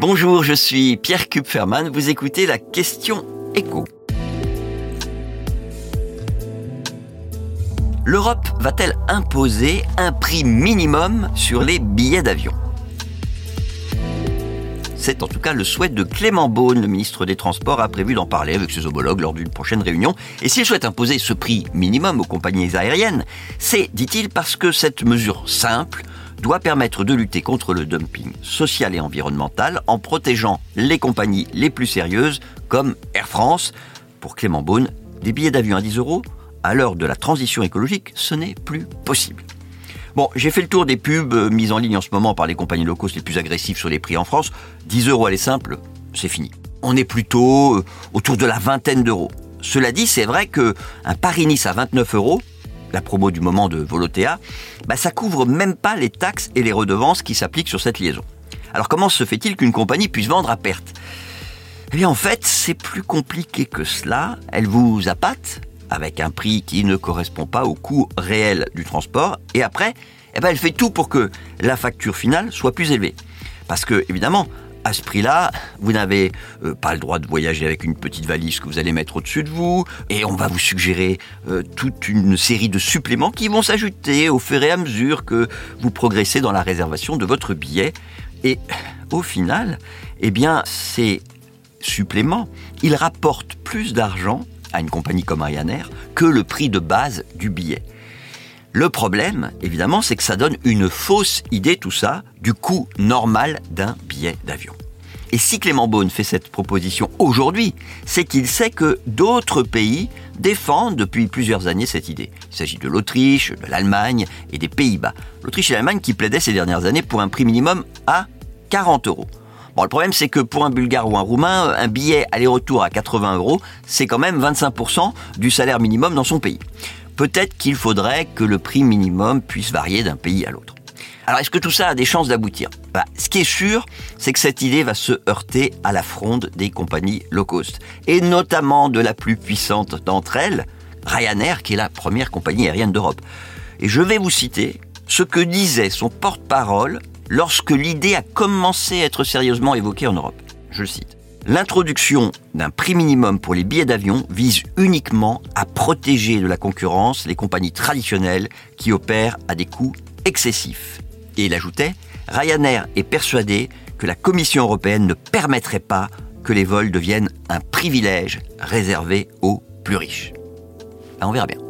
Bonjour, je suis Pierre Kupferman, vous écoutez la question écho. L'Europe va-t-elle imposer un prix minimum sur les billets d'avion? C'est en tout cas le souhait de Clément Beaune, le ministre des Transports, a prévu d'en parler avec ses homologues lors d'une prochaine réunion. Et s'il souhaite imposer ce prix minimum aux compagnies aériennes, c'est, dit-il, parce que cette mesure simple doit permettre de lutter contre le dumping social et environnemental en protégeant les compagnies les plus sérieuses comme Air France. Pour Clément Beaune, des billets d'avion à 10 euros, à l'heure de la transition écologique, ce n'est plus possible. Bon, j'ai fait le tour des pubs euh, mises en ligne en ce moment par les compagnies cost les plus agressives sur les prix en France. 10 euros à les simples, c'est fini. On est plutôt euh, autour de la vingtaine d'euros. Cela dit, c'est vrai que un Paris-Nice à 29 euros, la promo du moment de Volotea, bah ça couvre même pas les taxes et les redevances qui s'appliquent sur cette liaison. Alors comment se fait-il qu'une compagnie puisse vendre à perte? Eh bien en fait, c'est plus compliqué que cela. Elle vous appâte, avec un prix qui ne correspond pas au coût réel du transport. Et après, eh ben, elle fait tout pour que la facture finale soit plus élevée. Parce que, évidemment, à ce prix-là, vous n'avez euh, pas le droit de voyager avec une petite valise que vous allez mettre au-dessus de vous, et on va vous suggérer euh, toute une série de suppléments qui vont s'ajouter au fur et à mesure que vous progressez dans la réservation de votre billet. Et au final, eh bien, ces suppléments, ils rapportent plus d'argent à une compagnie comme Ryanair que le prix de base du billet. Le problème, évidemment, c'est que ça donne une fausse idée, tout ça, du coût normal d'un billet d'avion. Et si Clément Beaune fait cette proposition aujourd'hui, c'est qu'il sait que d'autres pays défendent depuis plusieurs années cette idée. Il s'agit de l'Autriche, de l'Allemagne et des Pays-Bas. L'Autriche et l'Allemagne qui plaidaient ces dernières années pour un prix minimum à 40 euros. Bon, le problème, c'est que pour un Bulgare ou un Roumain, un billet aller-retour à 80 euros, c'est quand même 25% du salaire minimum dans son pays. Peut-être qu'il faudrait que le prix minimum puisse varier d'un pays à l'autre. Alors, est-ce que tout ça a des chances d'aboutir? Bah, Ce qui est sûr, c'est que cette idée va se heurter à la fronde des compagnies low cost, et notamment de la plus puissante d'entre elles, Ryanair, qui est la première compagnie aérienne d'Europe. Et je vais vous citer ce que disait son porte-parole lorsque l'idée a commencé à être sérieusement évoquée en Europe. Je cite. L'introduction d'un prix minimum pour les billets d'avion vise uniquement à protéger de la concurrence les compagnies traditionnelles qui opèrent à des coûts excessifs. Et il ajoutait, Ryanair est persuadé que la Commission européenne ne permettrait pas que les vols deviennent un privilège réservé aux plus riches. Ben, on verra bien.